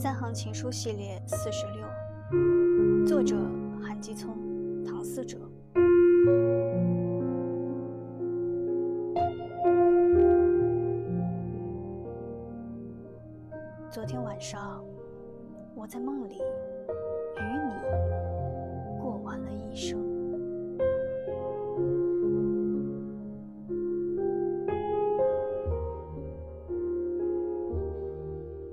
三行情书系列四十六作者韩吉聪唐思哲。昨天晚上我在梦里与你过完了一生。